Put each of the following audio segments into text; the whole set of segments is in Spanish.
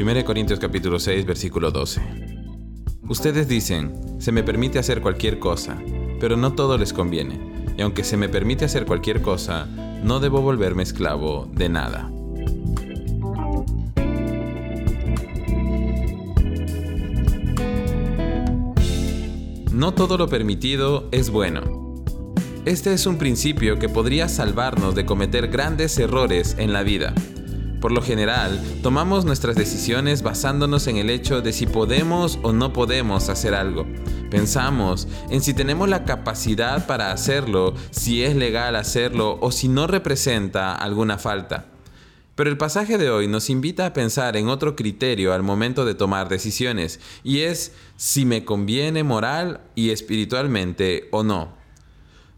1 Corintios capítulo 6, versículo 12. Ustedes dicen, se me permite hacer cualquier cosa, pero no todo les conviene. Y aunque se me permite hacer cualquier cosa, no debo volverme esclavo de nada. No todo lo permitido es bueno. Este es un principio que podría salvarnos de cometer grandes errores en la vida. Por lo general, tomamos nuestras decisiones basándonos en el hecho de si podemos o no podemos hacer algo. Pensamos en si tenemos la capacidad para hacerlo, si es legal hacerlo o si no representa alguna falta. Pero el pasaje de hoy nos invita a pensar en otro criterio al momento de tomar decisiones, y es si me conviene moral y espiritualmente o no.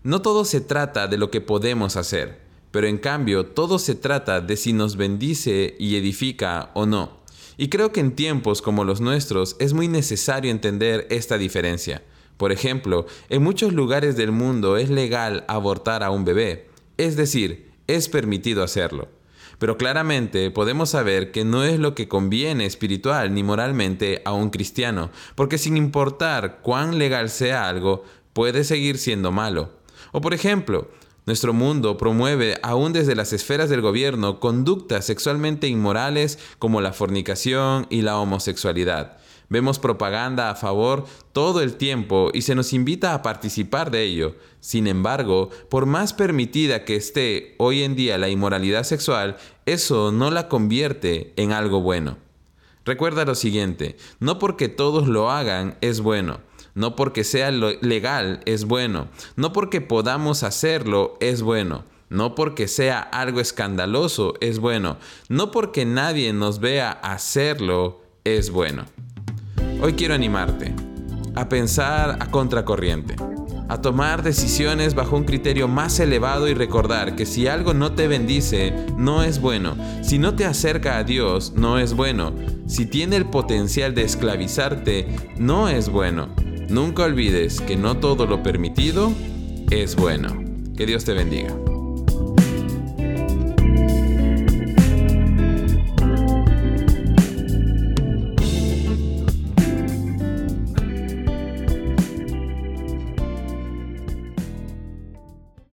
No todo se trata de lo que podemos hacer pero en cambio todo se trata de si nos bendice y edifica o no. Y creo que en tiempos como los nuestros es muy necesario entender esta diferencia. Por ejemplo, en muchos lugares del mundo es legal abortar a un bebé, es decir, es permitido hacerlo. Pero claramente podemos saber que no es lo que conviene espiritual ni moralmente a un cristiano, porque sin importar cuán legal sea algo, puede seguir siendo malo. O por ejemplo, nuestro mundo promueve, aún desde las esferas del gobierno, conductas sexualmente inmorales como la fornicación y la homosexualidad. Vemos propaganda a favor todo el tiempo y se nos invita a participar de ello. Sin embargo, por más permitida que esté hoy en día la inmoralidad sexual, eso no la convierte en algo bueno. Recuerda lo siguiente, no porque todos lo hagan es bueno. No porque sea legal es bueno. No porque podamos hacerlo es bueno. No porque sea algo escandaloso es bueno. No porque nadie nos vea hacerlo es bueno. Hoy quiero animarte a pensar a contracorriente, a tomar decisiones bajo un criterio más elevado y recordar que si algo no te bendice, no es bueno. Si no te acerca a Dios, no es bueno. Si tiene el potencial de esclavizarte, no es bueno. Nunca olvides que no todo lo permitido es bueno. Que Dios te bendiga.